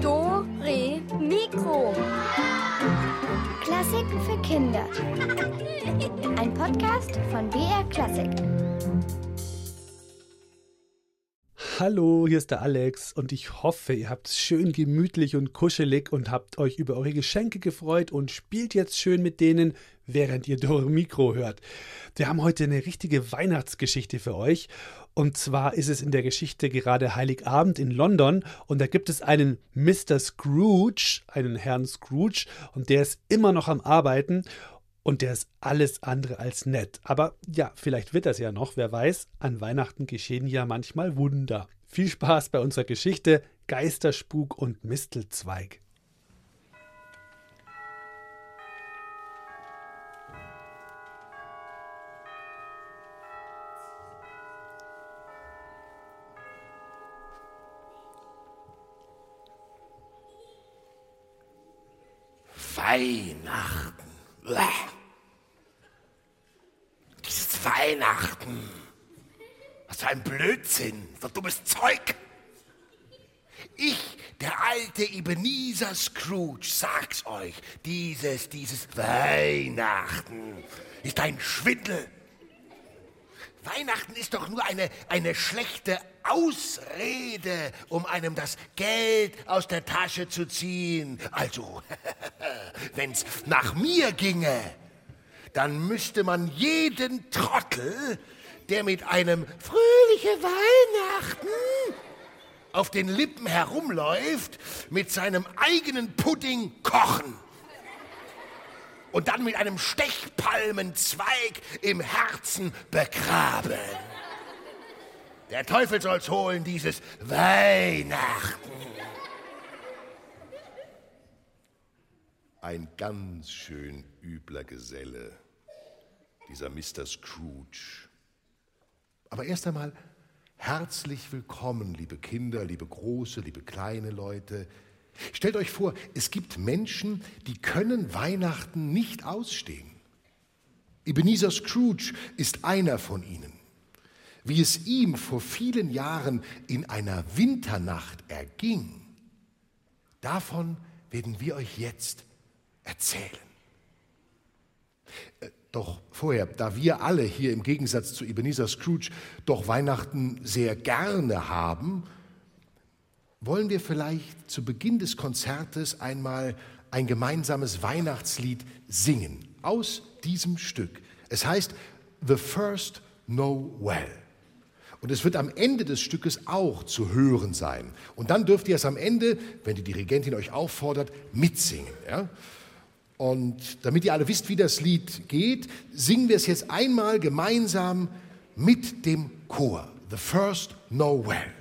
Dore Mikro. Klassiken für Kinder. Ein Podcast von BR Klassik. Hallo, hier ist der Alex und ich hoffe, ihr habt es schön gemütlich und kuschelig und habt euch über eure Geschenke gefreut und spielt jetzt schön mit denen, während ihr Dore Mikro hört. Wir haben heute eine richtige Weihnachtsgeschichte für euch und zwar ist es in der Geschichte gerade Heiligabend in London und da gibt es einen Mr. Scrooge, einen Herrn Scrooge und der ist immer noch am Arbeiten und der ist alles andere als nett. Aber ja, vielleicht wird das ja noch, wer weiß. An Weihnachten geschehen ja manchmal Wunder. Viel Spaß bei unserer Geschichte Geisterspuk und Mistelzweig. Weihnachten. Bäh. Dieses Weihnachten. Was für ein Blödsinn, so dummes Zeug. Ich, der alte Ebenezer Scrooge, sag's euch, dieses, dieses Weihnachten ist ein Schwindel. Weihnachten ist doch nur eine, eine schlechte Ausrede, um einem das Geld aus der Tasche zu ziehen. Also, wenn's nach mir ginge, dann müsste man jeden Trottel, der mit einem fröhliche Weihnachten auf den Lippen herumläuft, mit seinem eigenen Pudding kochen und dann mit einem Stechpalmenzweig im Herzen begraben. Der Teufel soll's holen, dieses Weihnachten. Ein ganz schön übler Geselle, dieser Mr. Scrooge. Aber erst einmal herzlich willkommen, liebe Kinder, liebe große, liebe kleine Leute, Stellt euch vor, es gibt Menschen, die können Weihnachten nicht ausstehen. Ebenezer Scrooge ist einer von ihnen. Wie es ihm vor vielen Jahren in einer Winternacht erging, davon werden wir euch jetzt erzählen. Äh, doch vorher, da wir alle hier im Gegensatz zu Ebenezer Scrooge doch Weihnachten sehr gerne haben, wollen wir vielleicht zu Beginn des Konzertes einmal ein gemeinsames Weihnachtslied singen aus diesem Stück. Es heißt The First Noel. Und es wird am Ende des Stückes auch zu hören sein. Und dann dürft ihr es am Ende, wenn die Dirigentin euch auffordert, mitsingen. Ja? Und damit ihr alle wisst, wie das Lied geht, singen wir es jetzt einmal gemeinsam mit dem Chor. The First Noel. Sehr,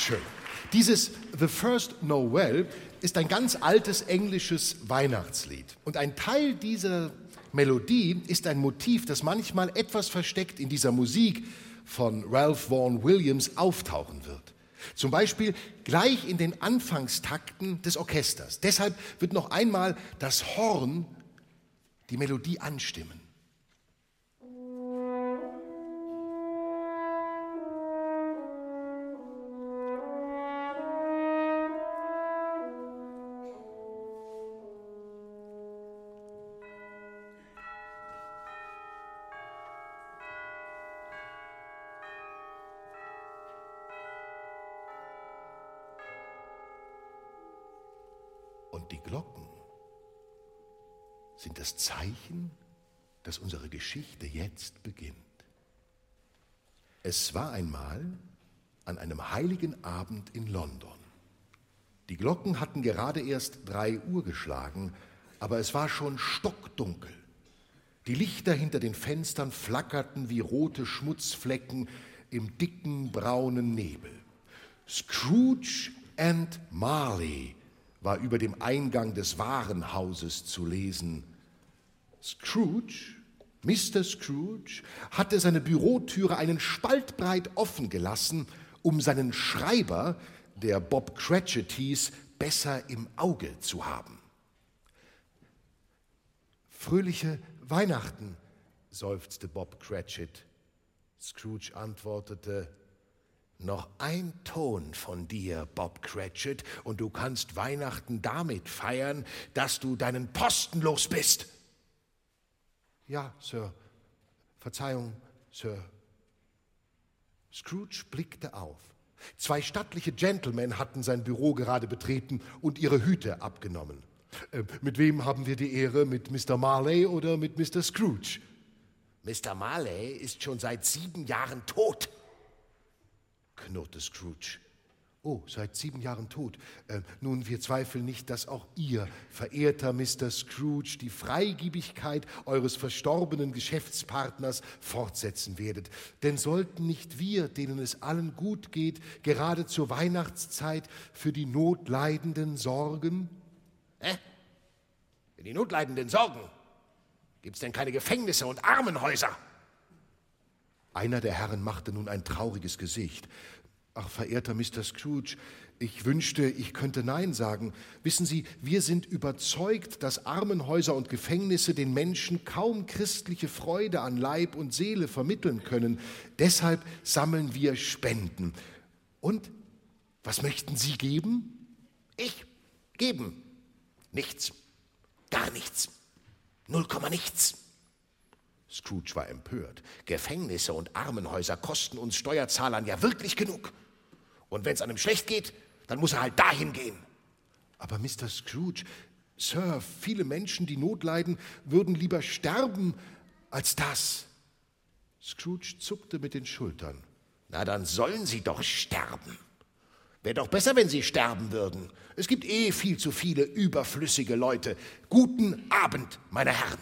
schön. Dieses The First Noel ist ein ganz altes englisches Weihnachtslied. Und ein Teil dieser Melodie ist ein Motiv, das manchmal etwas versteckt in dieser Musik von Ralph Vaughan Williams auftauchen wird. Zum Beispiel gleich in den Anfangstakten des Orchesters. Deshalb wird noch einmal das Horn die Melodie anstimmen. Zeichen, dass unsere Geschichte jetzt beginnt. Es war einmal an einem heiligen Abend in London. Die Glocken hatten gerade erst drei Uhr geschlagen, aber es war schon stockdunkel. Die Lichter hinter den Fenstern flackerten wie rote Schmutzflecken im dicken braunen Nebel. Scrooge and Marley war über dem Eingang des Warenhauses zu lesen. Scrooge, Mr. Scrooge, hatte seine Bürotüre einen Spalt breit offen gelassen, um seinen Schreiber, der Bob Cratchit hieß, besser im Auge zu haben. Fröhliche Weihnachten, seufzte Bob Cratchit. Scrooge antwortete, noch ein Ton von dir, Bob Cratchit, und du kannst Weihnachten damit feiern, dass du deinen Posten los bist. Ja, Sir. Verzeihung, Sir. Scrooge blickte auf. Zwei stattliche Gentlemen hatten sein Büro gerade betreten und ihre Hüte abgenommen. Äh, mit wem haben wir die Ehre? Mit Mr. Marley oder mit Mr. Scrooge? Mr. Marley ist schon seit sieben Jahren tot knurrte Scrooge. Oh, seit sieben Jahren tot. Äh, nun, wir zweifeln nicht, dass auch ihr, verehrter Mr. Scrooge, die Freigiebigkeit eures verstorbenen Geschäftspartners fortsetzen werdet. Denn sollten nicht wir, denen es allen gut geht, gerade zur Weihnachtszeit für die Notleidenden sorgen? Hä? Für die Notleidenden sorgen? Gibt es denn keine Gefängnisse und Armenhäuser? Einer der Herren machte nun ein trauriges Gesicht. Ach, verehrter Mr. Scrooge, ich wünschte, ich könnte Nein sagen. Wissen Sie, wir sind überzeugt, dass Armenhäuser und Gefängnisse den Menschen kaum christliche Freude an Leib und Seele vermitteln können. Deshalb sammeln wir Spenden. Und was möchten Sie geben? Ich geben. Nichts. Gar nichts. Null Komma nichts. Scrooge war empört. Gefängnisse und Armenhäuser kosten uns Steuerzahlern ja wirklich genug. Und wenn es einem schlecht geht, dann muss er halt dahin gehen. Aber Mr. Scrooge, Sir, viele Menschen, die Not leiden, würden lieber sterben als das. Scrooge zuckte mit den Schultern. Na, dann sollen sie doch sterben. Wäre doch besser, wenn sie sterben würden. Es gibt eh viel zu viele überflüssige Leute. Guten Abend, meine Herren.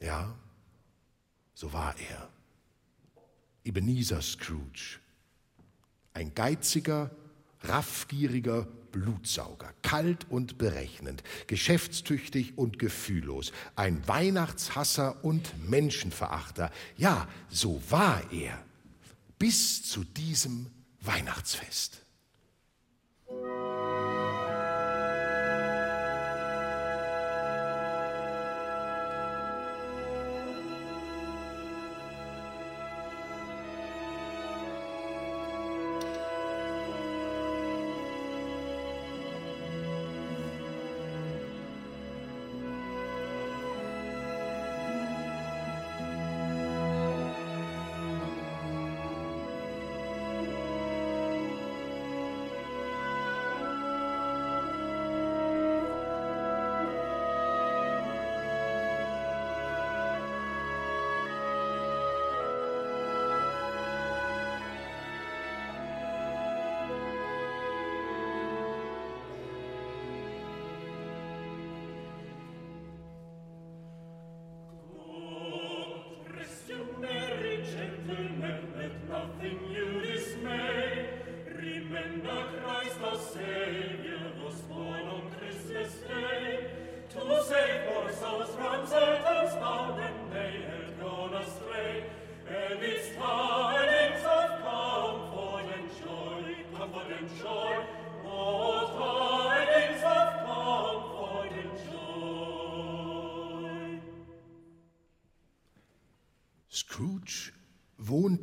Ja, so war er. Ebenezer Scrooge. Ein geiziger, raffgieriger Blutsauger, kalt und berechnend, geschäftstüchtig und gefühllos, ein Weihnachtshasser und Menschenverachter. Ja, so war er bis zu diesem Weihnachtsfest.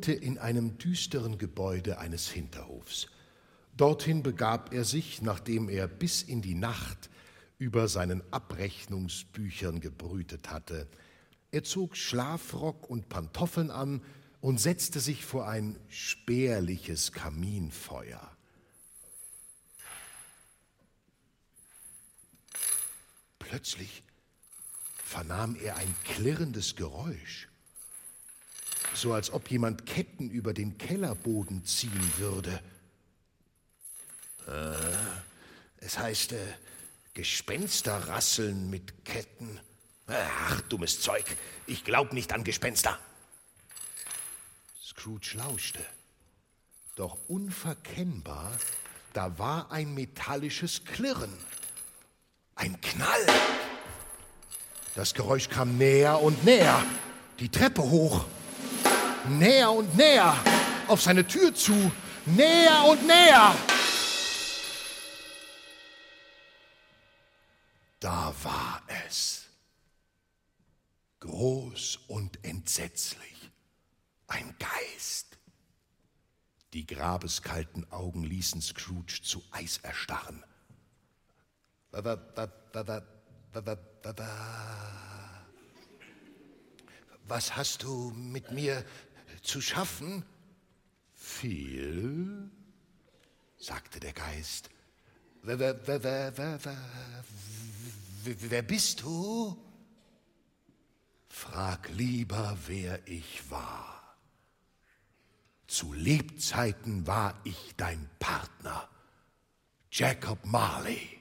Wohnte in einem düsteren Gebäude eines Hinterhofs. Dorthin begab er sich, nachdem er bis in die Nacht über seinen Abrechnungsbüchern gebrütet hatte. Er zog Schlafrock und Pantoffeln an und setzte sich vor ein spärliches Kaminfeuer. Plötzlich vernahm er ein klirrendes Geräusch, so als ob jemand Ketten über den Kellerboden ziehen würde. Äh, es heißt äh, Gespensterrasseln mit Ketten. Ach, dummes Zeug, ich glaub nicht an Gespenster. Scrooge lauschte. Doch unverkennbar, da war ein metallisches Klirren. Ein Knall. Das Geräusch kam näher und näher, die Treppe hoch. Näher und näher, auf seine Tür zu, näher und näher. Da war es. Groß und entsetzlich. Ein Geist. Die grabeskalten Augen ließen Scrooge zu Eis erstarren. Was hast du mit mir zu schaffen? Viel, sagte der Geist. Wer, wer, wer, wer, wer, wer bist du? Frag lieber, wer ich war. Zu Lebzeiten war ich dein Partner, Jacob Marley.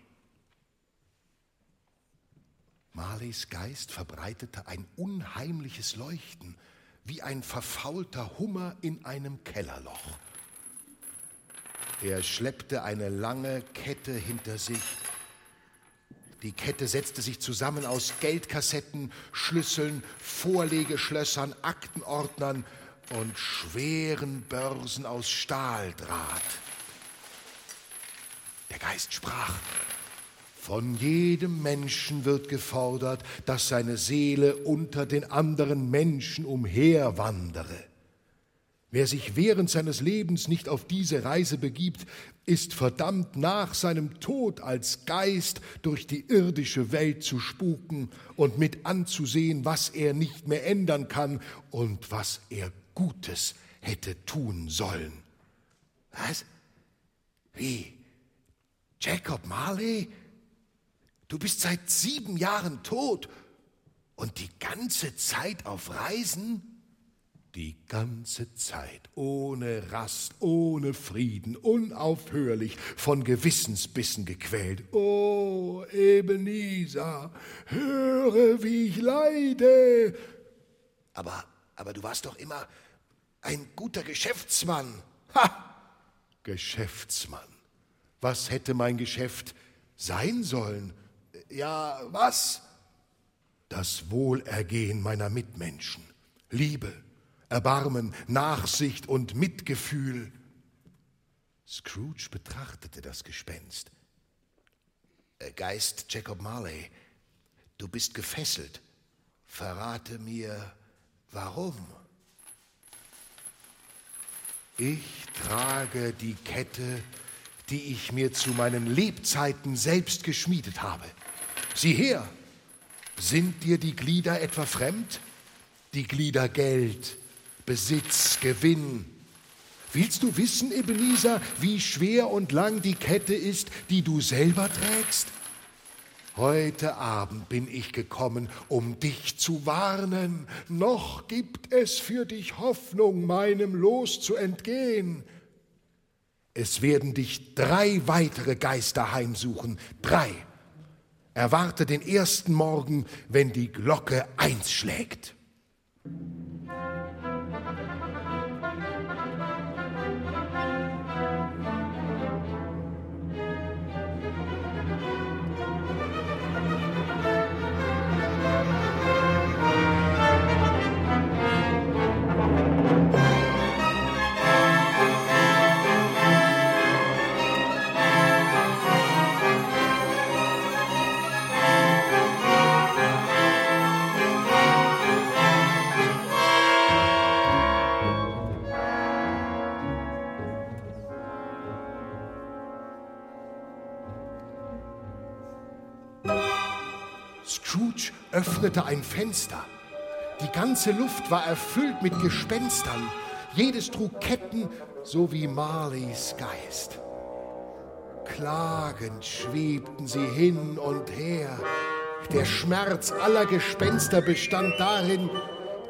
Marleys Geist verbreitete ein unheimliches Leuchten, wie ein verfaulter Hummer in einem Kellerloch. Er schleppte eine lange Kette hinter sich die Kette setzte sich zusammen aus Geldkassetten, Schlüsseln, Vorlegeschlössern, Aktenordnern und schweren Börsen aus Stahldraht. Der Geist sprach, von jedem Menschen wird gefordert, dass seine Seele unter den anderen Menschen umherwandere. Wer sich während seines Lebens nicht auf diese Reise begibt, ist verdammt nach seinem Tod als Geist durch die irdische Welt zu spuken und mit anzusehen, was er nicht mehr ändern kann und was er Gutes hätte tun sollen. Was? Wie? Jacob Marley? Du bist seit sieben Jahren tot und die ganze Zeit auf Reisen? Die ganze Zeit, ohne Rast, ohne Frieden, unaufhörlich, von Gewissensbissen gequält. Oh, Ebenezer, höre, wie ich leide. Aber, aber du warst doch immer ein guter Geschäftsmann. Ha! Geschäftsmann. Was hätte mein Geschäft sein sollen? Ja, was? Das Wohlergehen meiner Mitmenschen. Liebe, Erbarmen, Nachsicht und Mitgefühl. Scrooge betrachtete das Gespenst. Äh, Geist Jacob Marley, du bist gefesselt. Verrate mir, warum? Ich trage die Kette, die ich mir zu meinen Lebzeiten selbst geschmiedet habe. Sieh her, sind dir die Glieder etwa fremd? Die Glieder Geld, Besitz, Gewinn. Willst du wissen, Ebenezer, wie schwer und lang die Kette ist, die du selber trägst? Heute Abend bin ich gekommen, um dich zu warnen. Noch gibt es für dich Hoffnung, meinem Los zu entgehen. Es werden dich drei weitere Geister heimsuchen. Drei. Erwarte den ersten Morgen, wenn die Glocke eins schlägt. Öffnete ein Fenster. Die ganze Luft war erfüllt mit Gespenstern. Jedes trug Ketten, so wie Marleys Geist. Klagend schwebten sie hin und her. Der Schmerz aller Gespenster bestand darin,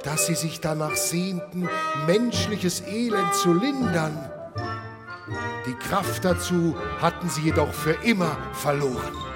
dass sie sich danach sehnten, menschliches Elend zu lindern. Die Kraft dazu hatten sie jedoch für immer verloren.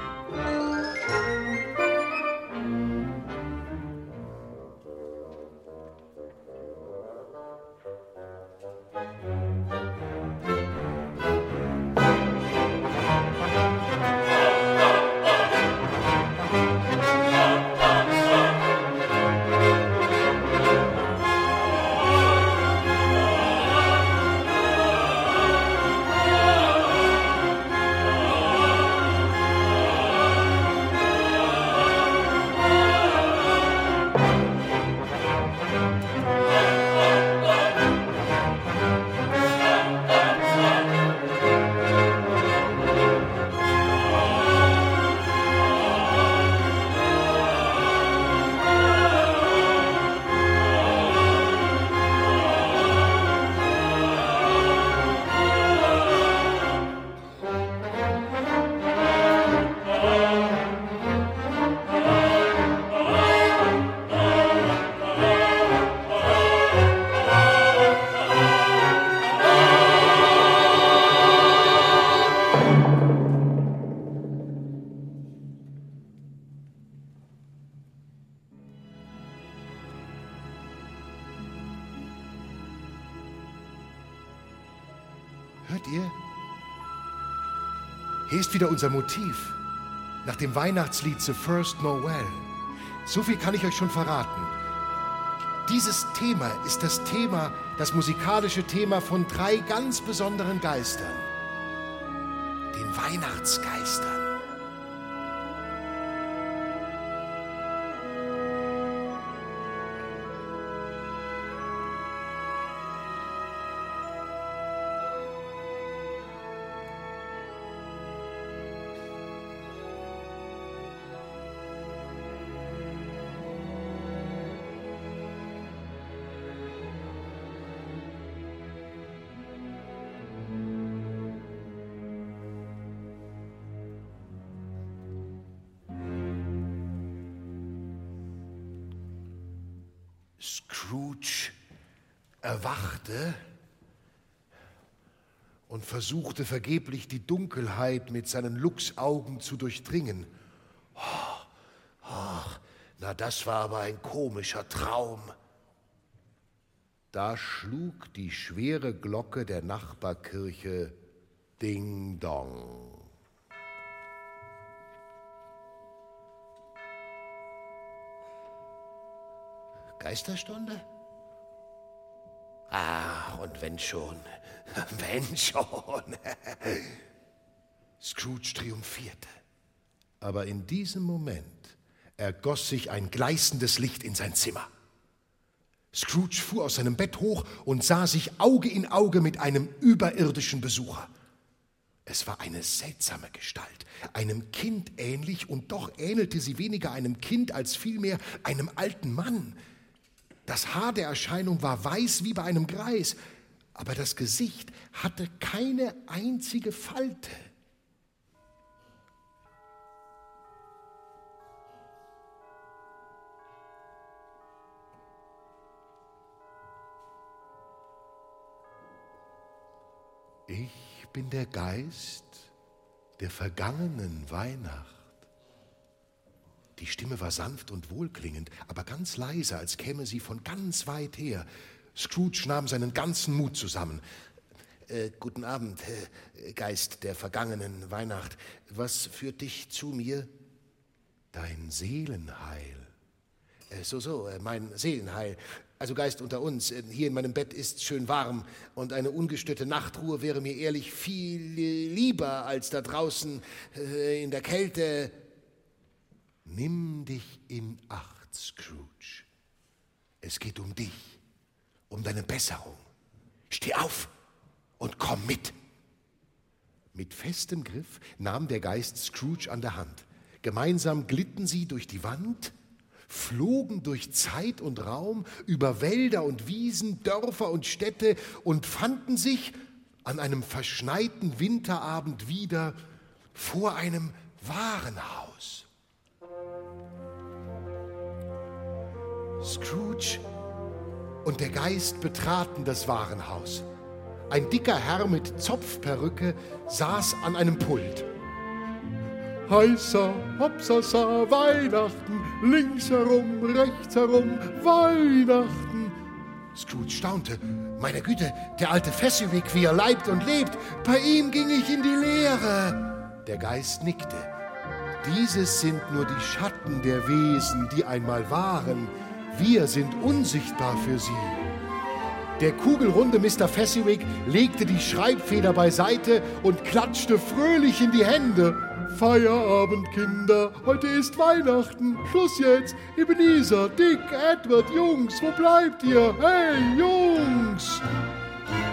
Hört ihr? Hier ist wieder unser Motiv. Nach dem Weihnachtslied The First Noel. So viel kann ich euch schon verraten. Dieses Thema ist das Thema, das musikalische Thema von drei ganz besonderen Geistern. Den Weihnachtsgeistern. Versuchte vergeblich die Dunkelheit mit seinen Luchsaugen zu durchdringen. Ach, ach, na, das war aber ein komischer Traum. Da schlug die schwere Glocke der Nachbarkirche Ding Dong. Geisterstunde? Ach, und wenn schon, wenn schon. Scrooge triumphierte. Aber in diesem Moment ergoss sich ein gleißendes Licht in sein Zimmer. Scrooge fuhr aus seinem Bett hoch und sah sich Auge in Auge mit einem überirdischen Besucher. Es war eine seltsame Gestalt, einem Kind ähnlich, und doch ähnelte sie weniger einem Kind als vielmehr einem alten Mann. Das Haar der Erscheinung war weiß wie bei einem Greis, aber das Gesicht hatte keine einzige Falte. Ich bin der Geist der vergangenen Weihnacht. Die Stimme war sanft und wohlklingend, aber ganz leise, als käme sie von ganz weit her. Scrooge nahm seinen ganzen Mut zusammen. Äh, guten Abend, äh, Geist der vergangenen Weihnacht. Was führt dich zu mir? Dein Seelenheil. Äh, so, so, äh, mein Seelenheil. Also Geist unter uns, äh, hier in meinem Bett ist schön warm und eine ungestörte Nachtruhe wäre mir ehrlich viel äh, lieber als da draußen in der Kälte. Nimm dich in Acht, Scrooge. Es geht um dich, um deine Besserung. Steh auf und komm mit. Mit festem Griff nahm der Geist Scrooge an der Hand. Gemeinsam glitten sie durch die Wand, flogen durch Zeit und Raum, über Wälder und Wiesen, Dörfer und Städte und fanden sich an einem verschneiten Winterabend wieder vor einem Warenhaus. Scrooge und der Geist betraten das Warenhaus. Ein dicker Herr mit Zopfperücke saß an einem Pult. Heißer, hopsasa, Weihnachten, links herum, rechts herum, Weihnachten. Scrooge staunte. Meine Güte, der alte Fezziwig, wie er leibt und lebt, bei ihm ging ich in die Leere. Der Geist nickte. Dieses sind nur die Schatten der Wesen, die einmal waren. Wir sind unsichtbar für sie. Der kugelrunde Mr. Fezziwig legte die Schreibfeder beiseite und klatschte fröhlich in die Hände. Feierabend, Kinder, heute ist Weihnachten. Schluss jetzt. Ebenezer, Dick, Edward, Jungs, wo bleibt ihr? Hey, Jungs!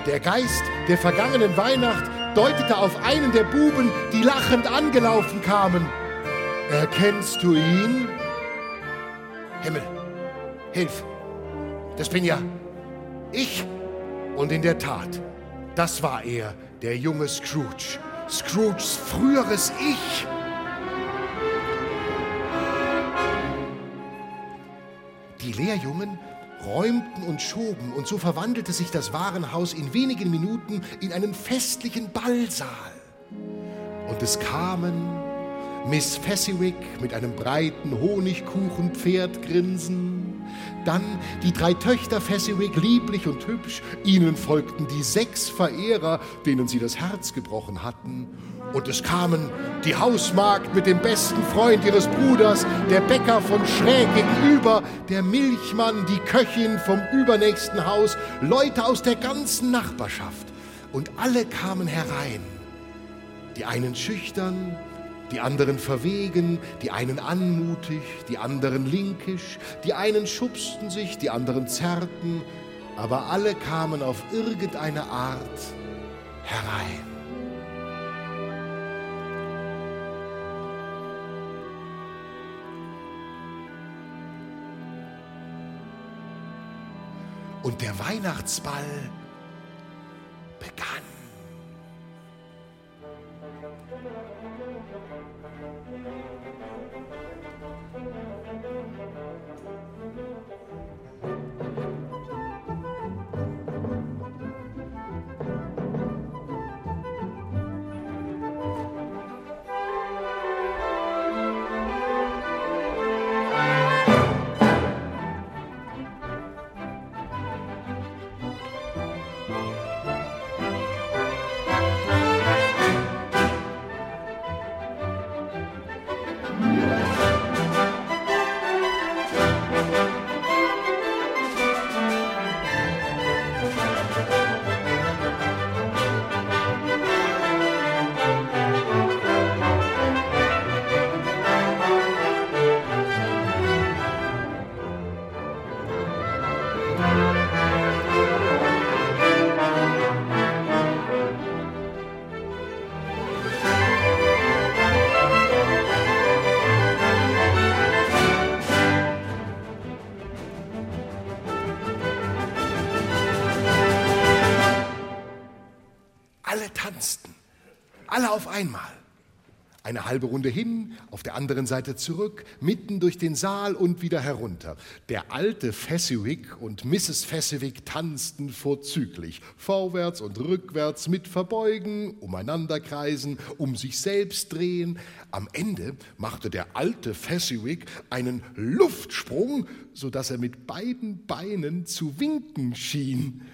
Der Geist der vergangenen Weihnacht deutete auf einen der Buben, die lachend angelaufen kamen. Erkennst du ihn? Himmel, hilf! Das bin ja ich. Und in der Tat, das war er, der junge Scrooge. Scrooges früheres Ich. Die Lehrjungen räumten und schoben, und so verwandelte sich das Warenhaus in wenigen Minuten in einen festlichen Ballsaal. Und es kamen Miss Fezziwig mit einem breiten Honigkuchenpferdgrinsen, dann die drei Töchter Fezziwig, lieblich und hübsch, ihnen folgten die sechs Verehrer, denen sie das Herz gebrochen hatten, und es kamen die Hausmagd mit dem besten Freund ihres Bruders, der Bäcker von schräg gegenüber, der Milchmann, die Köchin vom übernächsten Haus, Leute aus der ganzen Nachbarschaft. Und alle kamen herein. Die einen schüchtern, die anderen verwegen, die einen anmutig, die anderen linkisch, die einen schubsten sich, die anderen zerrten, aber alle kamen auf irgendeine Art herein. Und der Weihnachtsball begann. Halbe Runde hin, auf der anderen Seite zurück, mitten durch den Saal und wieder herunter. Der alte Fezziwig und Mrs. Fezziwig tanzten vorzüglich, vorwärts und rückwärts mit Verbeugen, umeinanderkreisen, um sich selbst drehen. Am Ende machte der alte Fezziwig einen Luftsprung, sodass er mit beiden Beinen zu winken schien.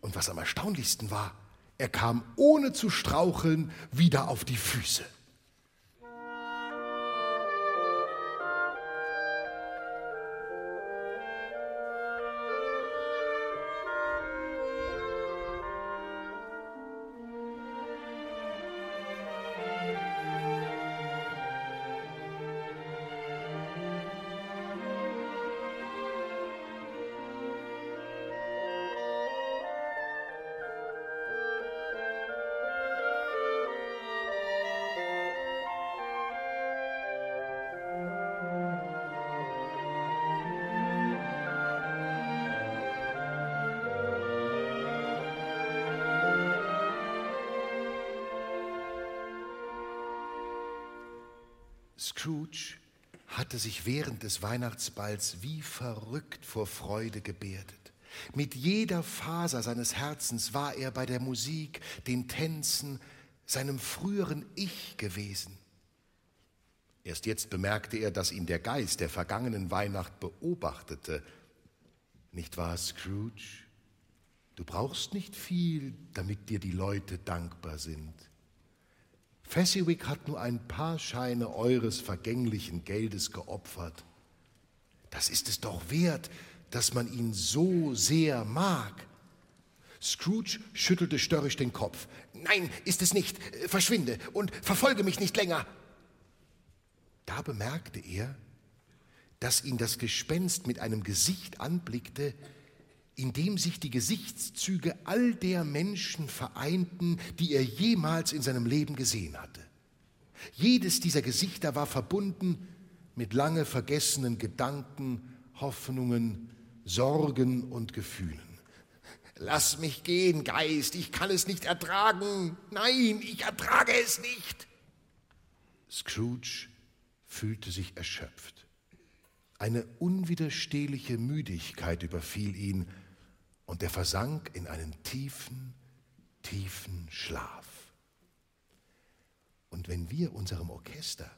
Und was am erstaunlichsten war, er kam ohne zu straucheln wieder auf die Füße. Hatte sich während des Weihnachtsballs wie verrückt vor Freude gebärdet. Mit jeder Faser seines Herzens war er bei der Musik, den Tänzen, seinem früheren Ich gewesen. Erst jetzt bemerkte er, dass ihn der Geist der vergangenen Weihnacht beobachtete. Nicht wahr, Scrooge? Du brauchst nicht viel, damit dir die Leute dankbar sind. Fezziwig hat nur ein paar Scheine eures vergänglichen Geldes geopfert. Das ist es doch wert, dass man ihn so sehr mag. Scrooge schüttelte störrisch den Kopf. Nein, ist es nicht. Verschwinde und verfolge mich nicht länger. Da bemerkte er, dass ihn das Gespenst mit einem Gesicht anblickte, in dem sich die Gesichtszüge all der Menschen vereinten, die er jemals in seinem Leben gesehen hatte. Jedes dieser Gesichter war verbunden mit lange vergessenen Gedanken, Hoffnungen, Sorgen und Gefühlen. Lass mich gehen, Geist, ich kann es nicht ertragen. Nein, ich ertrage es nicht. Scrooge fühlte sich erschöpft. Eine unwiderstehliche Müdigkeit überfiel ihn, und er versank in einen tiefen, tiefen Schlaf. Und wenn wir unserem Orchester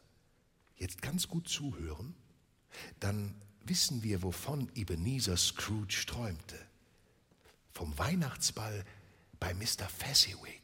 jetzt ganz gut zuhören, dann wissen wir, wovon Ebenezer Scrooge träumte. Vom Weihnachtsball bei Mr. Fezziwig.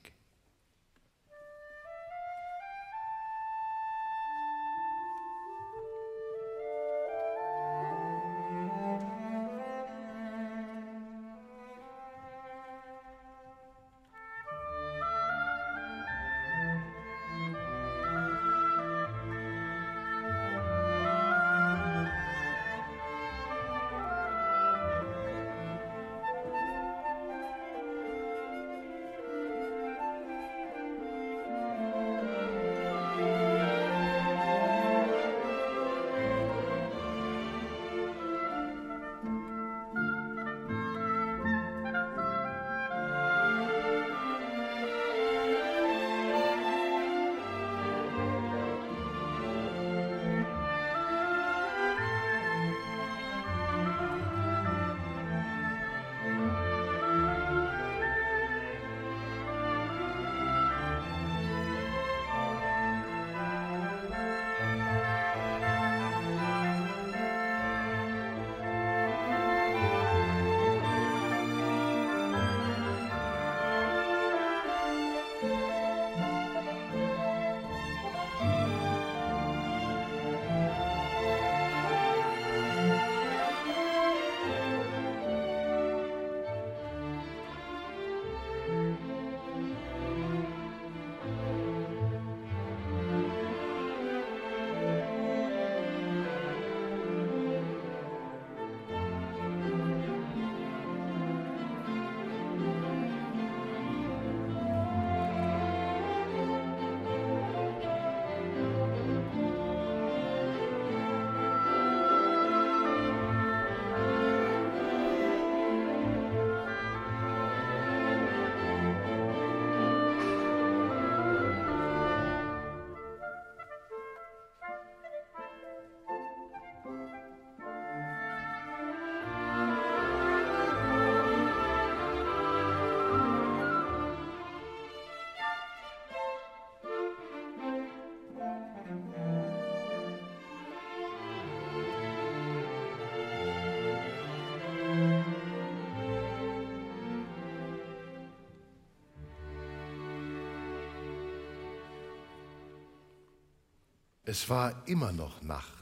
Es war immer noch Nacht.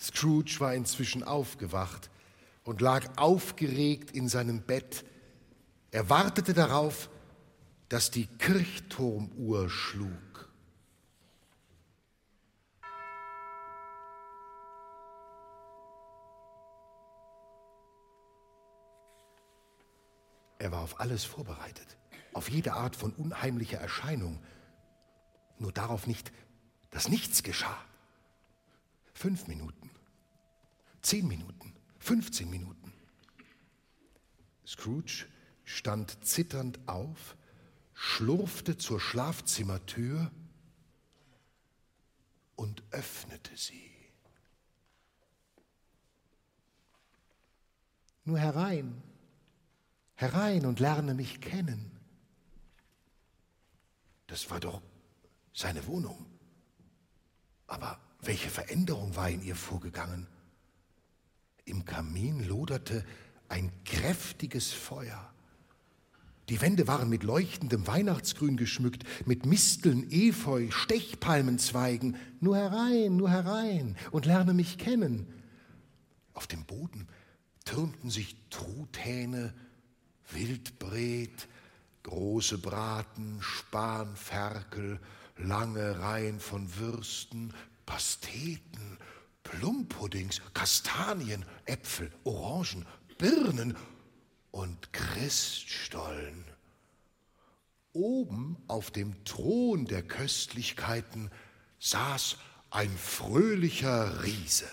Scrooge war inzwischen aufgewacht und lag aufgeregt in seinem Bett. Er wartete darauf, dass die Kirchturmuhr schlug. Er war auf alles vorbereitet, auf jede Art von unheimlicher Erscheinung, nur darauf nicht, dass nichts geschah. Fünf Minuten, zehn Minuten, 15 Minuten. Scrooge stand zitternd auf, schlurfte zur Schlafzimmertür und öffnete sie. Nur herein, herein und lerne mich kennen. Das war doch seine Wohnung. Aber welche Veränderung war in ihr vorgegangen? Im Kamin loderte ein kräftiges Feuer. Die Wände waren mit leuchtendem Weihnachtsgrün geschmückt, mit Misteln, Efeu, Stechpalmenzweigen. Nur herein, nur herein und lerne mich kennen. Auf dem Boden türmten sich Truthähne, Wildbret, große Braten, Spanferkel, lange Reihen von Würsten, Pasteten, Plumpuddings, Kastanien, Äpfel, Orangen, Birnen und Christstollen. Oben auf dem Thron der Köstlichkeiten saß ein fröhlicher Riese.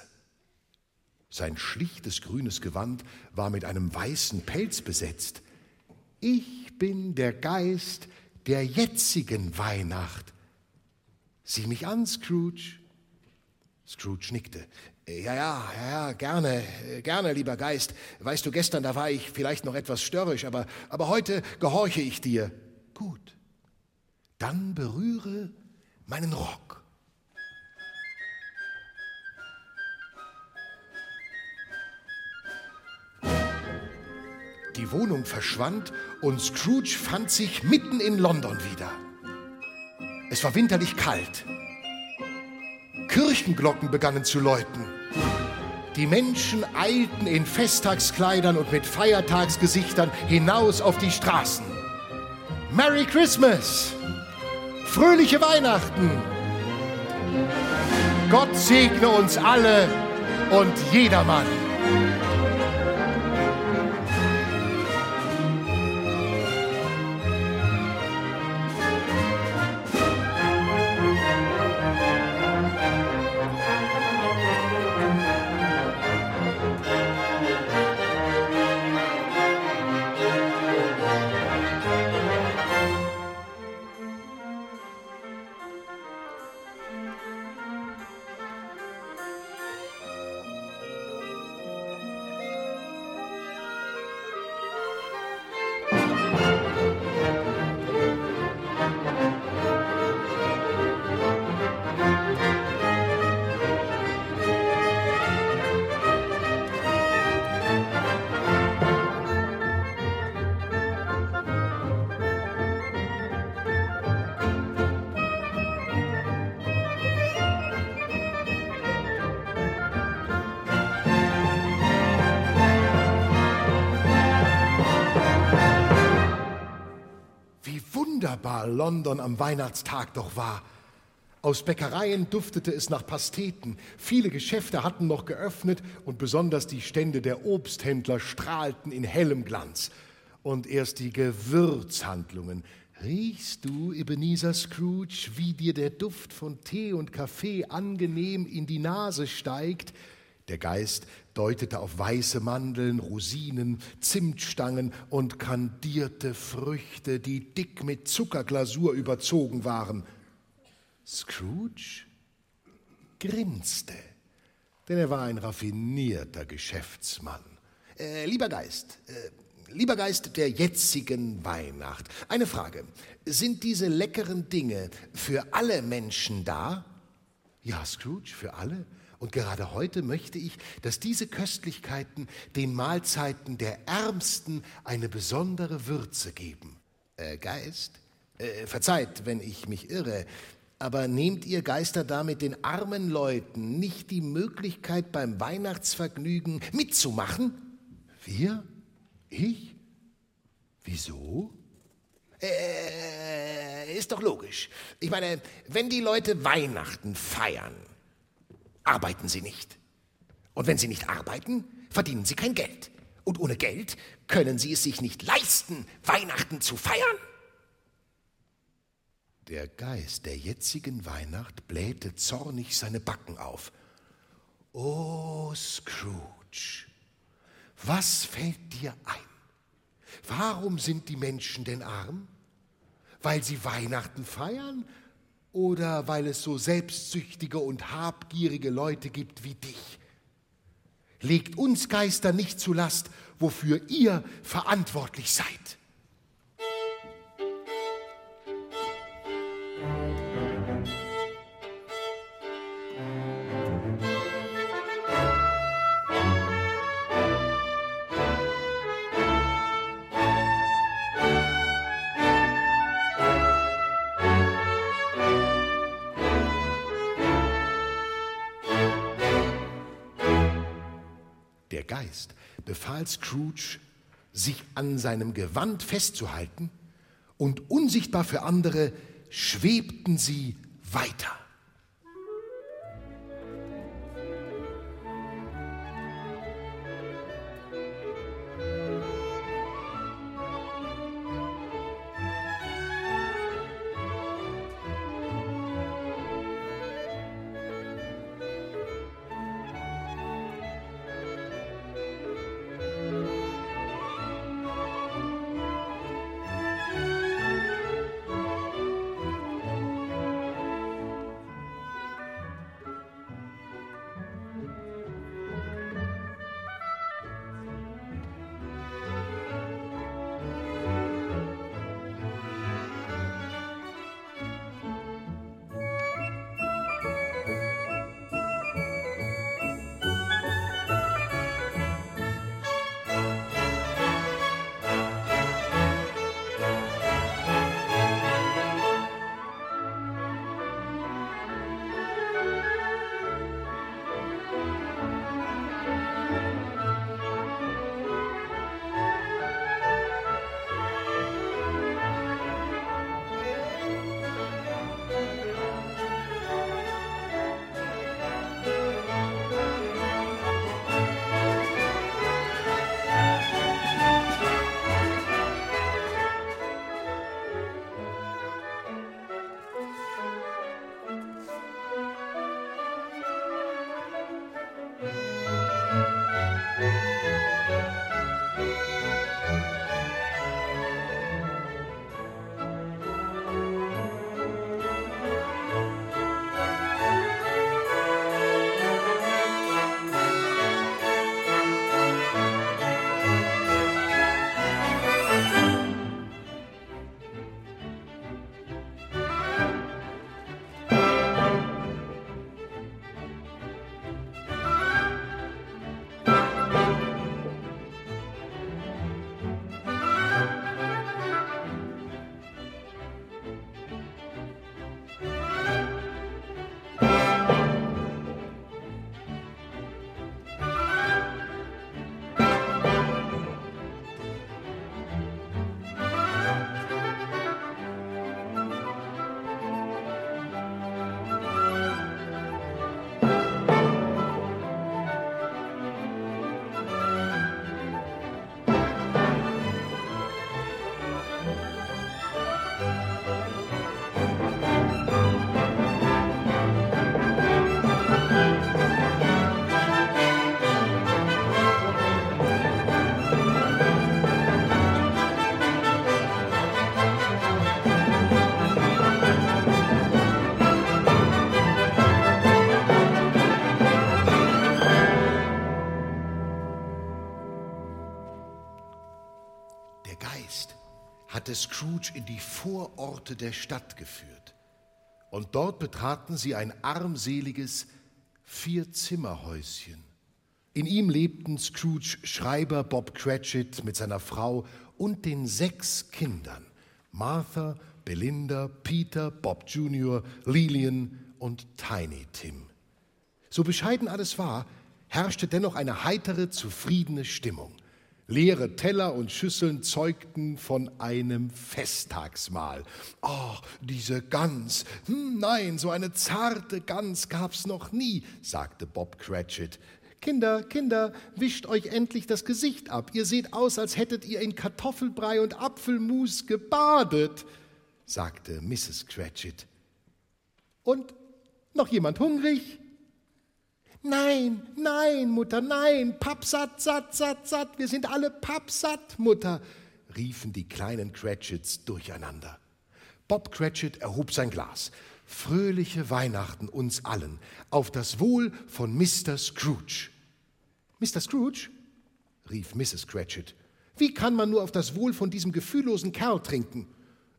Sein schlichtes grünes Gewand war mit einem weißen Pelz besetzt. Ich bin der Geist der jetzigen Weihnacht. Sieh mich an, Scrooge. Scrooge nickte. Ja, ja, ja, gerne, gerne, lieber Geist. Weißt du, gestern, da war ich vielleicht noch etwas störrisch, aber, aber heute gehorche ich dir. Gut. Dann berühre meinen Rock. Die Wohnung verschwand und Scrooge fand sich mitten in London wieder. Es war winterlich kalt. Kirchenglocken begannen zu läuten. Die Menschen eilten in Festtagskleidern und mit Feiertagsgesichtern hinaus auf die Straßen. Merry Christmas! Fröhliche Weihnachten! Gott segne uns alle und jedermann. Wunderbar London am Weihnachtstag doch war. Aus Bäckereien duftete es nach Pasteten, viele Geschäfte hatten noch geöffnet und besonders die Stände der Obsthändler strahlten in hellem Glanz. Und erst die Gewürzhandlungen. Riechst du, Ebenezer Scrooge, wie dir der Duft von Tee und Kaffee angenehm in die Nase steigt? Der Geist deutete auf weiße Mandeln, Rosinen, Zimtstangen und kandierte Früchte, die dick mit Zuckerglasur überzogen waren. Scrooge grinste, denn er war ein raffinierter Geschäftsmann. Äh, lieber Geist, äh, lieber Geist der jetzigen Weihnacht, eine Frage. Sind diese leckeren Dinge für alle Menschen da? Ja, Scrooge, für alle. Und gerade heute möchte ich, dass diese Köstlichkeiten den Mahlzeiten der Ärmsten eine besondere Würze geben. Äh, Geist, äh, verzeiht, wenn ich mich irre, aber nehmt ihr Geister damit den armen Leuten nicht die Möglichkeit beim Weihnachtsvergnügen mitzumachen? Wir? Ich? Wieso? Äh, ist doch logisch. Ich meine, wenn die Leute Weihnachten feiern, arbeiten sie nicht. Und wenn sie nicht arbeiten, verdienen sie kein Geld. Und ohne Geld können sie es sich nicht leisten, Weihnachten zu feiern. Der Geist der jetzigen Weihnacht blähte zornig seine Backen auf. Oh, Scrooge, was fällt dir ein? Warum sind die Menschen denn arm? Weil sie Weihnachten feiern oder weil es so selbstsüchtige und habgierige Leute gibt wie dich. Legt uns Geister nicht zu Last, wofür ihr verantwortlich seid. Geist befahl Scrooge, sich an seinem Gewand festzuhalten, und unsichtbar für andere schwebten sie weiter. Scrooge in die Vororte der Stadt geführt. Und dort betraten sie ein armseliges Vierzimmerhäuschen. In ihm lebten Scrooge Schreiber Bob Cratchit mit seiner Frau und den sechs Kindern Martha, Belinda, Peter, Bob Jr., Lillian und Tiny Tim. So bescheiden alles war, herrschte dennoch eine heitere, zufriedene Stimmung. Leere Teller und Schüsseln zeugten von einem Festtagsmahl. Oh, diese Gans. Hm, nein, so eine zarte Gans gab's noch nie, sagte Bob Cratchit. Kinder, Kinder, wischt euch endlich das Gesicht ab. Ihr seht aus, als hättet ihr in Kartoffelbrei und Apfelmus gebadet, sagte Mrs. Cratchit. Und noch jemand hungrig? Nein, nein, Mutter, nein, pappsatt, satt, satt, satt, wir sind alle pappsatt, Mutter, riefen die kleinen Cratchits durcheinander. Bob Cratchit erhob sein Glas. Fröhliche Weihnachten uns allen auf das Wohl von Mr. Scrooge. Mr. Scrooge? rief Mrs. Cratchit. Wie kann man nur auf das Wohl von diesem gefühllosen Kerl trinken?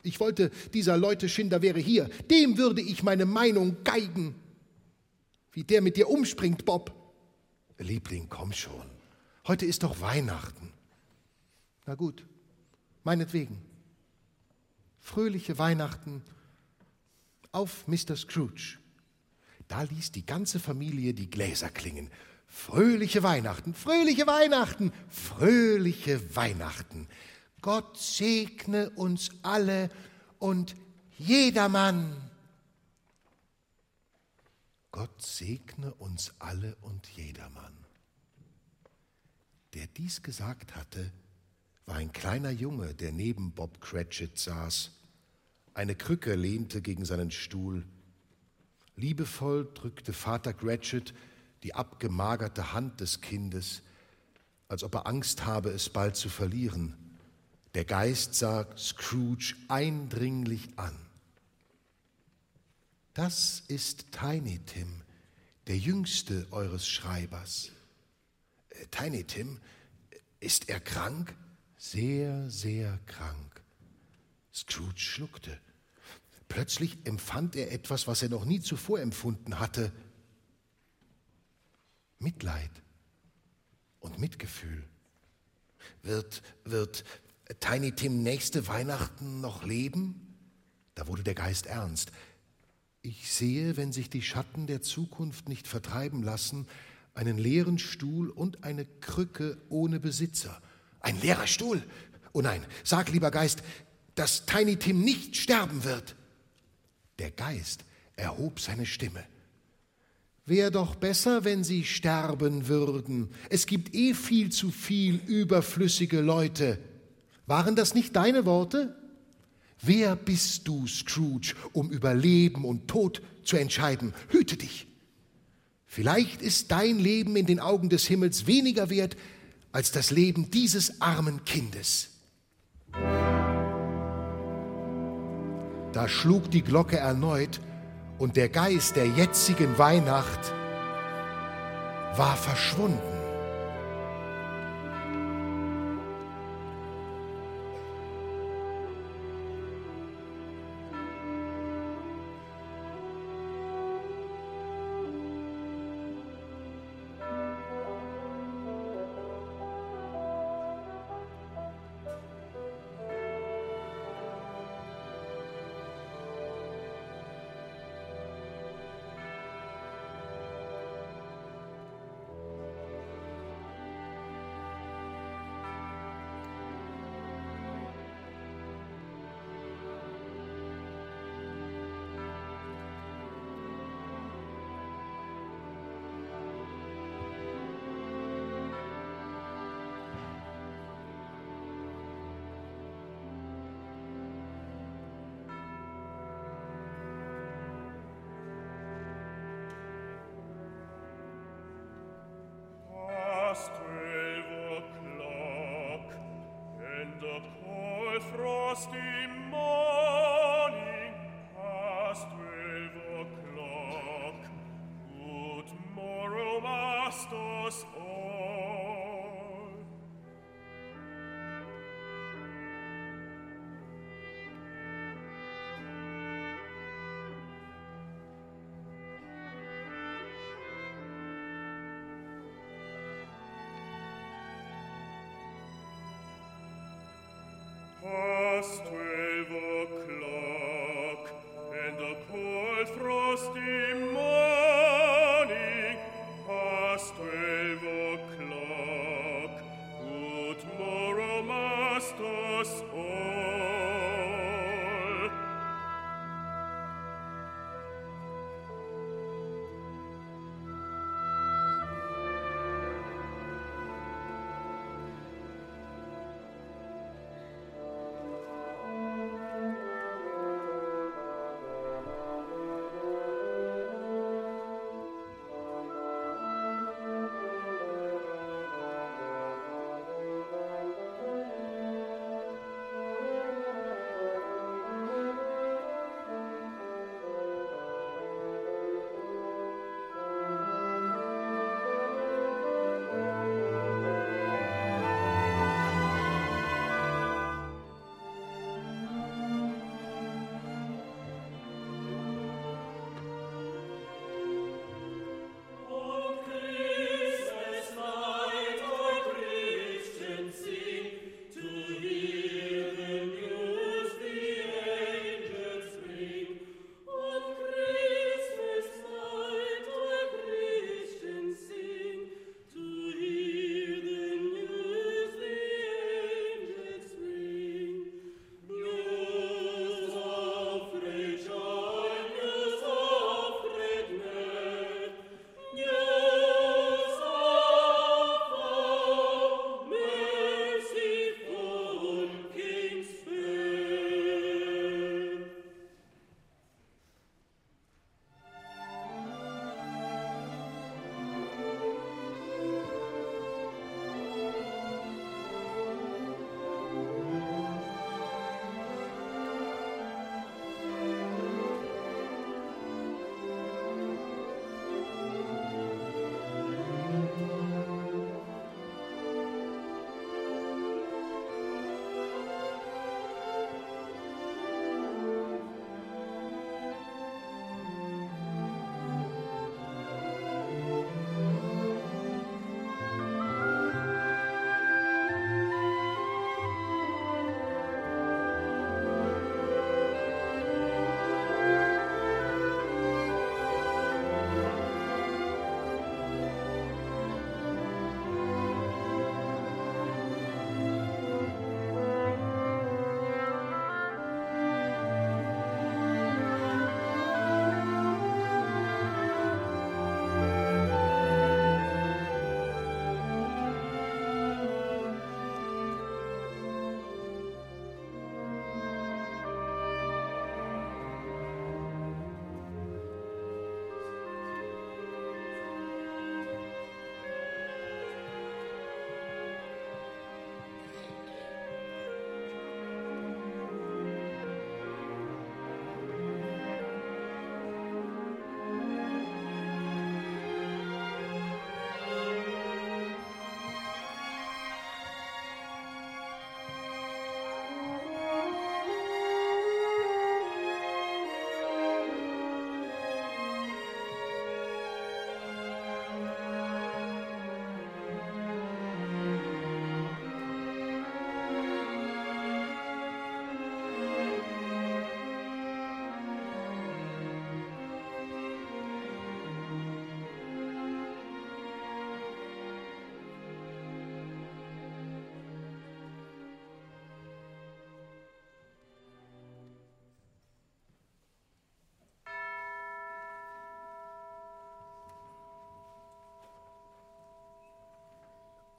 Ich wollte, dieser Leute-Schinder wäre hier. Dem würde ich meine Meinung geigen. Wie der mit dir umspringt, Bob. Liebling, komm schon. Heute ist doch Weihnachten. Na gut, meinetwegen. Fröhliche Weihnachten auf Mr. Scrooge. Da ließ die ganze Familie die Gläser klingen. Fröhliche Weihnachten, fröhliche Weihnachten, fröhliche Weihnachten. Gott segne uns alle und jedermann. Gott segne uns alle und jedermann. Der dies gesagt hatte, war ein kleiner Junge, der neben Bob Cratchit saß. Eine Krücke lehnte gegen seinen Stuhl. Liebevoll drückte Vater Cratchit die abgemagerte Hand des Kindes, als ob er Angst habe, es bald zu verlieren. Der Geist sah Scrooge eindringlich an. Das ist Tiny Tim, der jüngste eures Schreibers. Äh, Tiny Tim, ist er krank? Sehr, sehr krank. Scrooge schluckte. Plötzlich empfand er etwas, was er noch nie zuvor empfunden hatte. Mitleid und Mitgefühl. Wird, wird Tiny Tim nächste Weihnachten noch leben? Da wurde der Geist ernst. Ich sehe, wenn sich die Schatten der Zukunft nicht vertreiben lassen, einen leeren Stuhl und eine Krücke ohne Besitzer. Ein leerer Stuhl? Oh nein, sag, lieber Geist, dass Tiny Tim nicht sterben wird. Der Geist erhob seine Stimme. Wär doch besser, wenn sie sterben würden. Es gibt eh viel zu viel überflüssige Leute. Waren das nicht deine Worte? Wer bist du, Scrooge, um über Leben und Tod zu entscheiden? Hüte dich. Vielleicht ist dein Leben in den Augen des Himmels weniger wert als das Leben dieses armen Kindes. Da schlug die Glocke erneut und der Geist der jetzigen Weihnacht war verschwunden.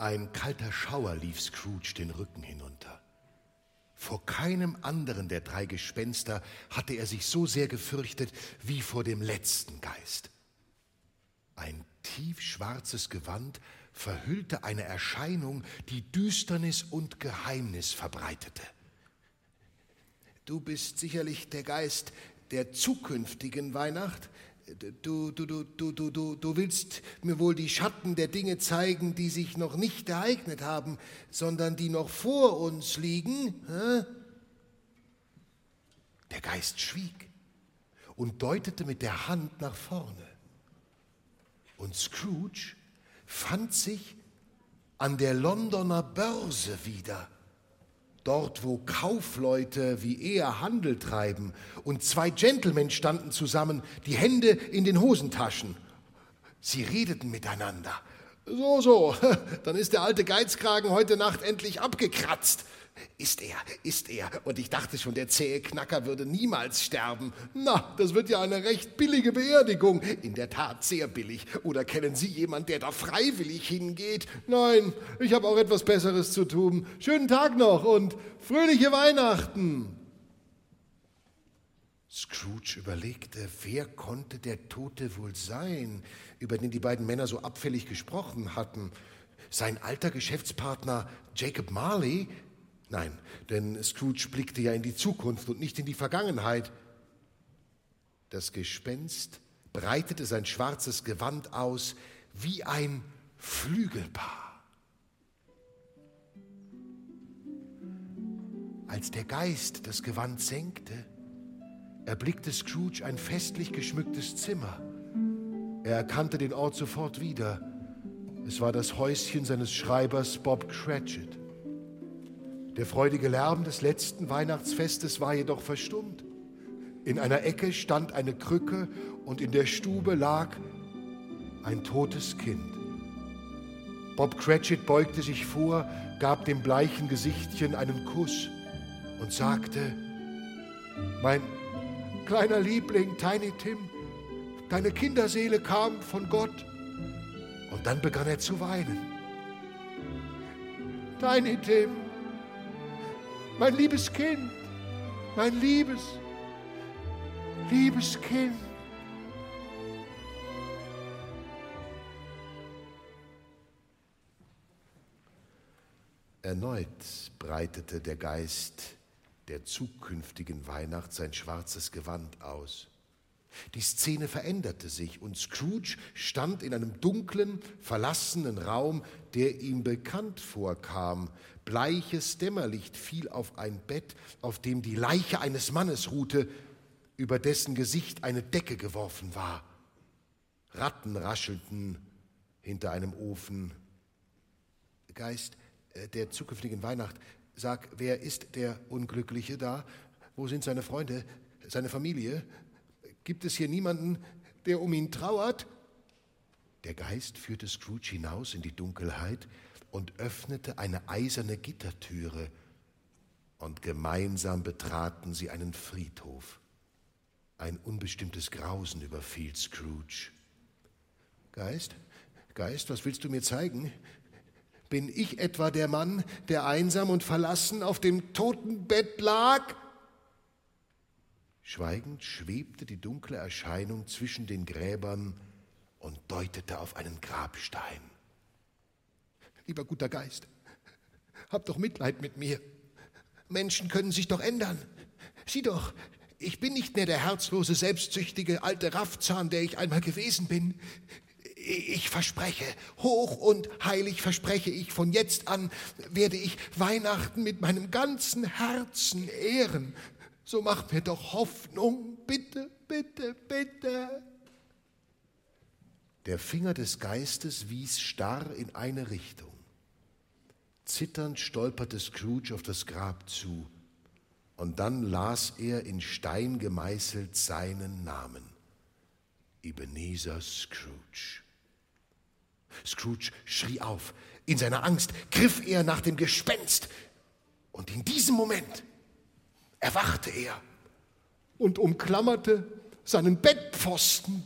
Ein kalter Schauer lief Scrooge den Rücken hinunter. Vor keinem anderen der drei Gespenster hatte er sich so sehr gefürchtet wie vor dem letzten Geist. Ein tiefschwarzes Gewand verhüllte eine Erscheinung, die Düsternis und Geheimnis verbreitete. Du bist sicherlich der Geist der zukünftigen Weihnacht. Du, du, du, du, du, du, willst mir wohl die Schatten der Dinge zeigen, die sich noch nicht ereignet haben, sondern die noch vor uns liegen. Hä? Der Geist schwieg und deutete mit der Hand nach vorne. Und Scrooge fand sich an der Londoner Börse wieder, dort wo Kaufleute wie er Handel treiben, und zwei Gentlemen standen zusammen, die Hände in den Hosentaschen. Sie redeten miteinander. So, so, dann ist der alte Geizkragen heute Nacht endlich abgekratzt. Ist er, ist er. Und ich dachte schon, der zähe Knacker würde niemals sterben. Na, das wird ja eine recht billige Beerdigung. In der Tat sehr billig. Oder kennen Sie jemand, der da freiwillig hingeht? Nein, ich habe auch etwas Besseres zu tun. Schönen Tag noch und fröhliche Weihnachten. Scrooge überlegte, wer konnte der Tote wohl sein, über den die beiden Männer so abfällig gesprochen hatten. Sein alter Geschäftspartner Jacob Marley Nein, denn Scrooge blickte ja in die Zukunft und nicht in die Vergangenheit. Das Gespenst breitete sein schwarzes Gewand aus wie ein Flügelpaar. Als der Geist das Gewand senkte, erblickte Scrooge ein festlich geschmücktes Zimmer. Er erkannte den Ort sofort wieder. Es war das Häuschen seines Schreibers Bob Cratchit. Der freudige Lärm des letzten Weihnachtsfestes war jedoch verstummt. In einer Ecke stand eine Krücke und in der Stube lag ein totes Kind. Bob Cratchit beugte sich vor, gab dem bleichen Gesichtchen einen Kuss und sagte, mein kleiner Liebling, Tiny Tim, deine Kinderseele kam von Gott. Und dann begann er zu weinen. Tiny Tim, mein liebes Kind, mein liebes, liebes Kind. Erneut breitete der Geist der zukünftigen Weihnacht sein schwarzes Gewand aus. Die Szene veränderte sich und Scrooge stand in einem dunklen, verlassenen Raum, der ihm bekannt vorkam. Bleiches Dämmerlicht fiel auf ein Bett, auf dem die Leiche eines Mannes ruhte, über dessen Gesicht eine Decke geworfen war. Ratten raschelten hinter einem Ofen. Geist äh, der zukünftigen Weihnacht, sag, wer ist der Unglückliche da? Wo sind seine Freunde, seine Familie? Gibt es hier niemanden, der um ihn trauert? Der Geist führte Scrooge hinaus in die Dunkelheit und öffnete eine eiserne Gittertüre, und gemeinsam betraten sie einen Friedhof. Ein unbestimmtes Grausen überfiel Scrooge. Geist, Geist, was willst du mir zeigen? Bin ich etwa der Mann, der einsam und verlassen auf dem Totenbett lag? Schweigend schwebte die dunkle Erscheinung zwischen den Gräbern und deutete auf einen Grabstein. Lieber guter Geist, hab doch Mitleid mit mir. Menschen können sich doch ändern. Sieh doch, ich bin nicht mehr der herzlose, selbstsüchtige alte Raffzahn, der ich einmal gewesen bin. Ich verspreche, hoch und heilig verspreche ich, von jetzt an werde ich Weihnachten mit meinem ganzen Herzen ehren so mach mir doch Hoffnung, bitte, bitte, bitte. Der Finger des Geistes wies starr in eine Richtung. Zitternd stolperte Scrooge auf das Grab zu, und dann las er in Stein gemeißelt seinen Namen. Ebenezer Scrooge. Scrooge schrie auf. In seiner Angst griff er nach dem Gespenst. Und in diesem Moment erwachte er und umklammerte seinen Bettpfosten.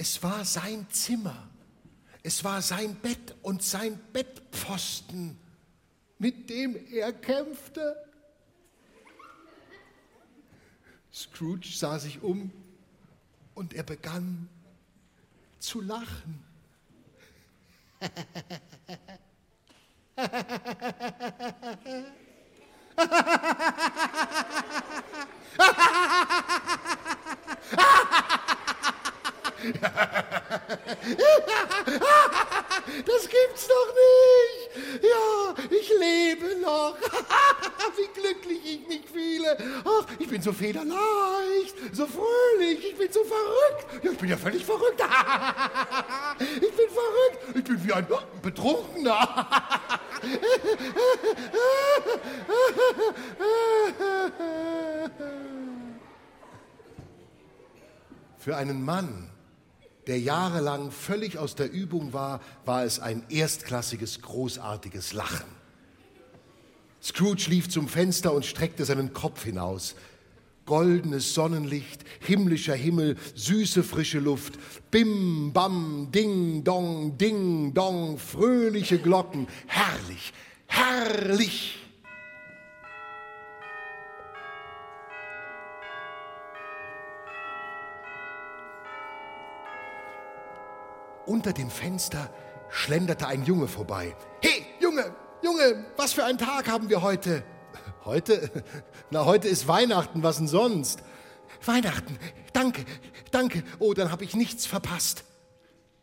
Es war sein Zimmer. Es war sein Bett und sein Bettpfosten, mit dem er kämpfte. Scrooge sah sich um und er begann zu lachen. Das gibt's doch nicht. Ja, ich lebe noch. Wie glücklich ich mich fühle. Ach, ich bin so federleicht, so fröhlich, ich bin so verrückt. Ja, ich bin ja völlig verrückt. Ich bin verrückt. Ich bin wie ein Betrunkener. Für einen Mann, der jahrelang völlig aus der Übung war, war es ein erstklassiges, großartiges Lachen. Scrooge lief zum Fenster und streckte seinen Kopf hinaus. Goldenes Sonnenlicht, himmlischer Himmel, süße frische Luft, bim, bam, ding, dong, ding, dong, fröhliche Glocken, herrlich, herrlich. Unter dem Fenster schlenderte ein Junge vorbei. Hey, Junge, Junge, was für einen Tag haben wir heute? Heute? Na, heute ist Weihnachten, was denn sonst? Weihnachten, danke, danke. Oh, dann habe ich nichts verpasst.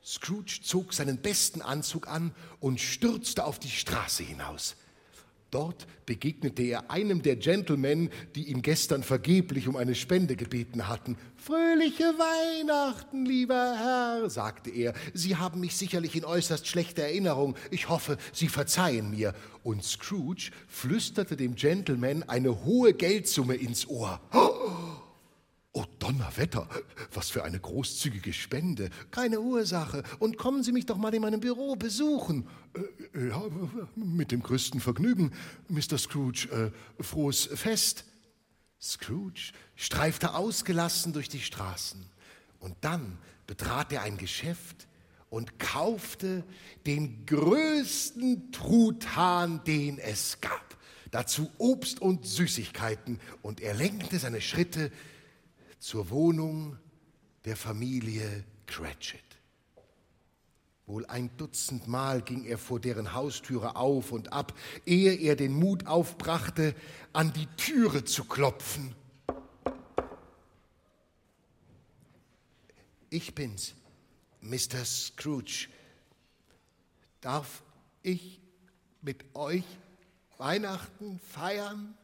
Scrooge zog seinen besten Anzug an und stürzte auf die Straße hinaus. Dort begegnete er einem der Gentlemen, die ihn gestern vergeblich um eine Spende gebeten hatten. Fröhliche Weihnachten, lieber Herr, sagte er. Sie haben mich sicherlich in äußerst schlechter Erinnerung. Ich hoffe, Sie verzeihen mir. Und Scrooge flüsterte dem Gentleman eine hohe Geldsumme ins Ohr. Oh Donnerwetter, was für eine großzügige Spende. Keine Ursache. Und kommen Sie mich doch mal in meinem Büro besuchen. Äh, ja, mit dem größten Vergnügen, Mr. Scrooge. Äh, frohes Fest. Scrooge streifte ausgelassen durch die Straßen. Und dann betrat er ein Geschäft und kaufte den größten Truthahn, den es gab. Dazu Obst und Süßigkeiten. Und er lenkte seine Schritte zur Wohnung der Familie Cratchit. Wohl ein Dutzend Mal ging er vor deren Haustüre auf und ab, ehe er den Mut aufbrachte, an die Türe zu klopfen. Ich bin's, Mr. Scrooge. Darf ich mit euch Weihnachten feiern?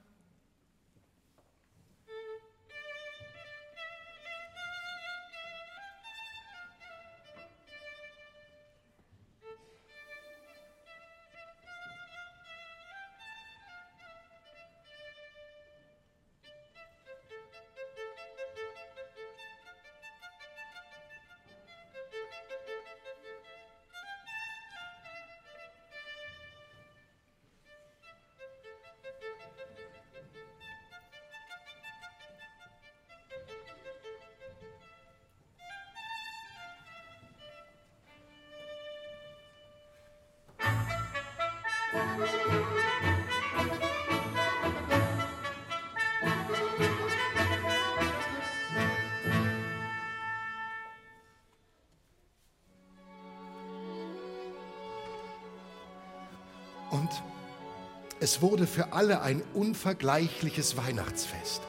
Wurde für alle ein unvergleichliches Weihnachtsfest.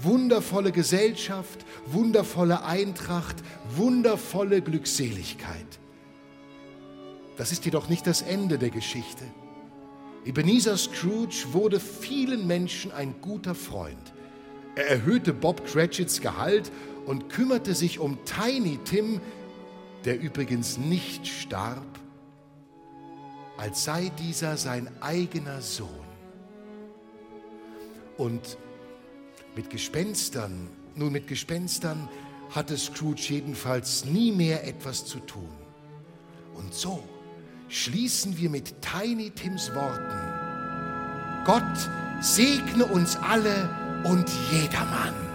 Wundervolle Gesellschaft, wundervolle Eintracht, wundervolle Glückseligkeit. Das ist jedoch nicht das Ende der Geschichte. Ebenezer Scrooge wurde vielen Menschen ein guter Freund. Er erhöhte Bob Cratchits Gehalt und kümmerte sich um Tiny Tim, der übrigens nicht starb, als sei dieser sein eigener Sohn. Und mit Gespenstern, nun mit Gespenstern hatte Scrooge jedenfalls nie mehr etwas zu tun. Und so schließen wir mit Tiny Tims Worten. Gott segne uns alle und jedermann.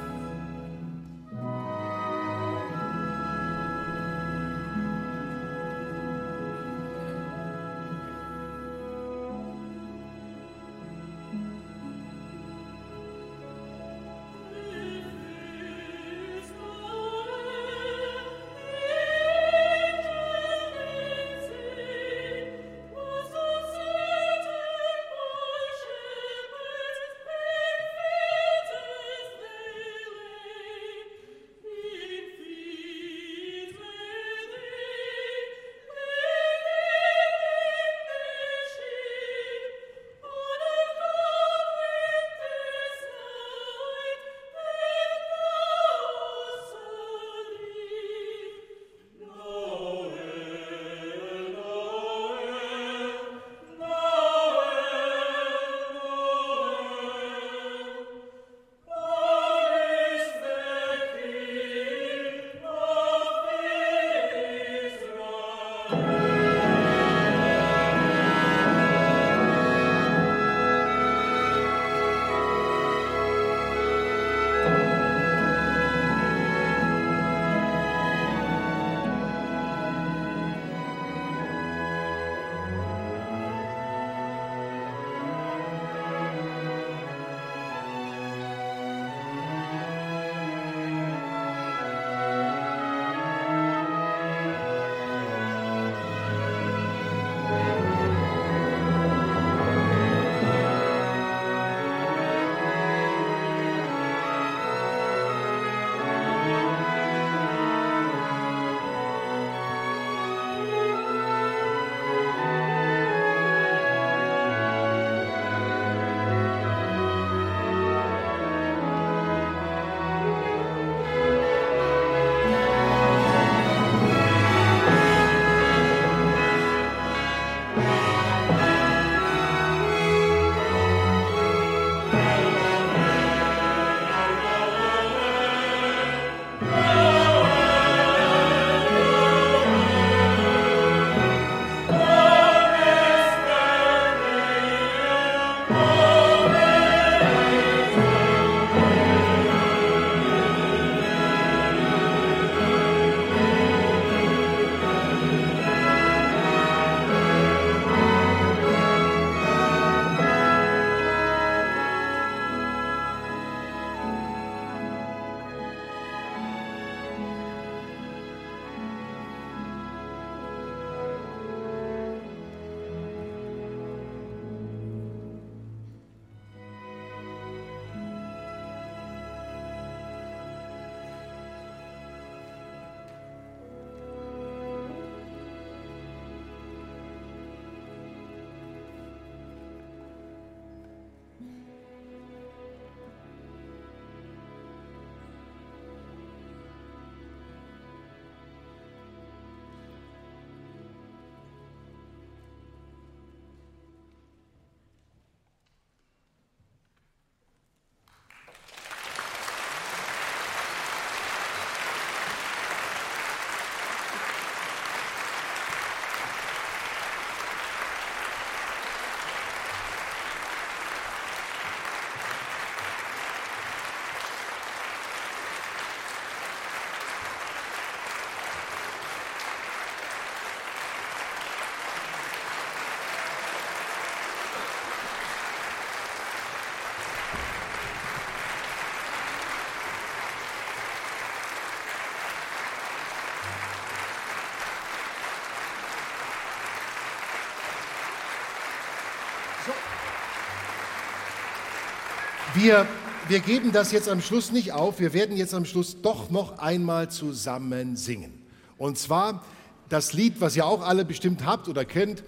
Wir, wir geben das jetzt am Schluss nicht auf. Wir werden jetzt am Schluss doch noch einmal zusammen singen. Und zwar das Lied, was ihr auch alle bestimmt habt oder kennt,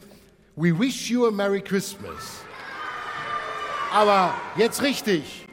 We Wish You a Merry Christmas. Aber jetzt richtig.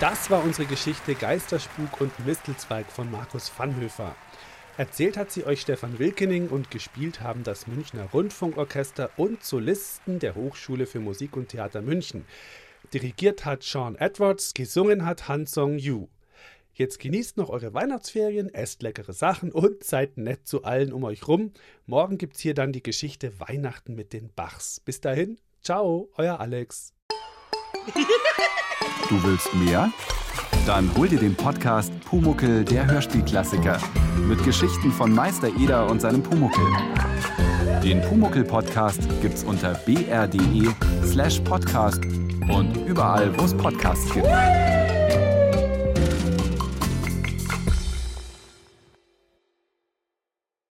Das war unsere Geschichte Geisterspuk und Mistelzweig von Markus Vanhöfer. Erzählt hat sie euch Stefan Wilkening und gespielt haben das Münchner Rundfunkorchester und Solisten der Hochschule für Musik und Theater München. Dirigiert hat Sean Edwards, gesungen hat Han Song Yu. Jetzt genießt noch eure Weihnachtsferien, esst leckere Sachen und seid nett zu allen um euch rum. Morgen gibt's hier dann die Geschichte Weihnachten mit den Bachs. Bis dahin, ciao, euer Alex. Du willst mehr? Dann hol dir den Podcast Pumuckel, der Hörspielklassiker. Mit Geschichten von Meister Eder und seinem Pumuckel. Den Pumuckel-Podcast gibt's unter br.de slash podcast und überall, wo es Podcasts gibt.